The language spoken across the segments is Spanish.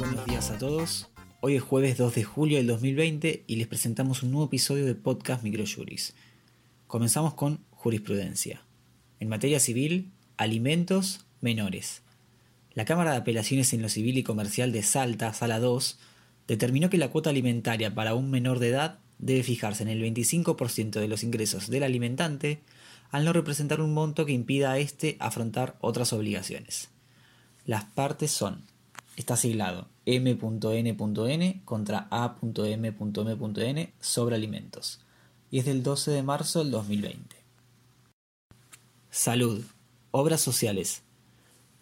Buenos días a todos. Hoy es jueves 2 de julio del 2020 y les presentamos un nuevo episodio de podcast Microjuris. Comenzamos con jurisprudencia. En materia civil, alimentos menores. La Cámara de Apelaciones en lo Civil y Comercial de Salta, Sala 2, determinó que la cuota alimentaria para un menor de edad debe fijarse en el 25% de los ingresos del alimentante, al no representar un monto que impida a éste afrontar otras obligaciones. Las partes son, está siglado m.n.n contra a.m.m.n sobre alimentos, y es del 12 de marzo del 2020. Salud. Obras sociales.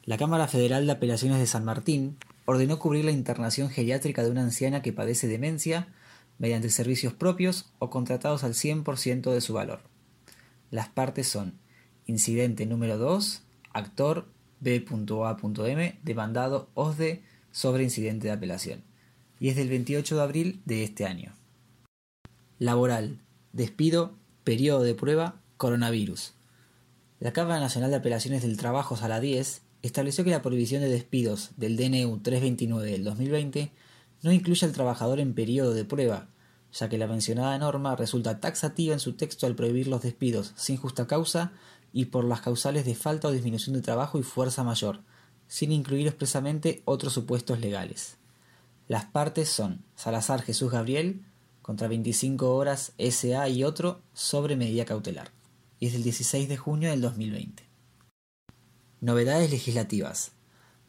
La Cámara Federal de Apelaciones de San Martín ordenó cubrir la internación geriátrica de una anciana que padece demencia mediante servicios propios o contratados al 100% de su valor. Las partes son incidente número 2, actor B.A.M, demandado OSDE sobre incidente de apelación, y es del 28 de abril de este año. Laboral, despido, periodo de prueba, coronavirus. La Cámara Nacional de Apelaciones del Trabajo, Sala 10, estableció que la prohibición de despidos del DNU 329 del 2020 no incluye al trabajador en periodo de prueba, ya que la mencionada norma resulta taxativa en su texto al prohibir los despidos sin justa causa y por las causales de falta o disminución de trabajo y fuerza mayor, sin incluir expresamente otros supuestos legales. Las partes son Salazar Jesús Gabriel contra 25 horas SA y otro sobre medida cautelar, y es del 16 de junio del 2020. Novedades legislativas.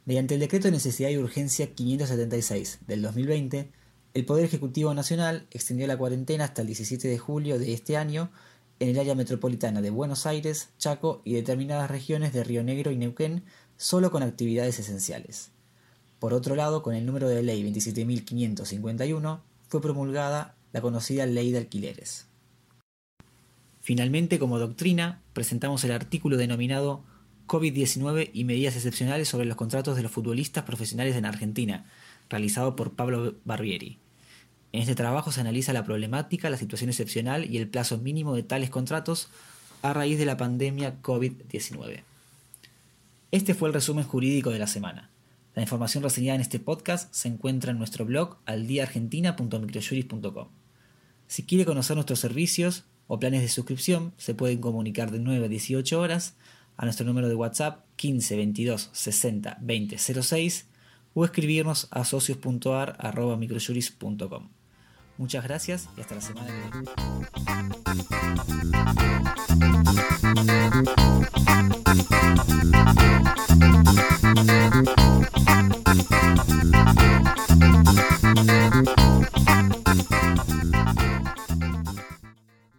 Mediante el Decreto de Necesidad y Urgencia 576 del 2020, el Poder Ejecutivo Nacional extendió la cuarentena hasta el 17 de julio de este año en el área metropolitana de Buenos Aires, Chaco y determinadas regiones de Río Negro y Neuquén, solo con actividades esenciales. Por otro lado, con el número de ley 27.551, fue promulgada la conocida Ley de Alquileres. Finalmente, como doctrina, presentamos el artículo denominado COVID-19 y medidas excepcionales sobre los contratos de los futbolistas profesionales en Argentina, realizado por Pablo Barbieri. En este trabajo se analiza la problemática, la situación excepcional y el plazo mínimo de tales contratos a raíz de la pandemia COVID-19. Este fue el resumen jurídico de la semana. La información reseñada en este podcast se encuentra en nuestro blog aldiaargentina.microjuris.com. Si quiere conocer nuestros servicios o planes de suscripción, se pueden comunicar de 9 a 18 horas a nuestro número de WhatsApp 15 22 60 20 06 o escribirnos a socios.ar.microjuris.com. Muchas gracias y hasta la semana que viene.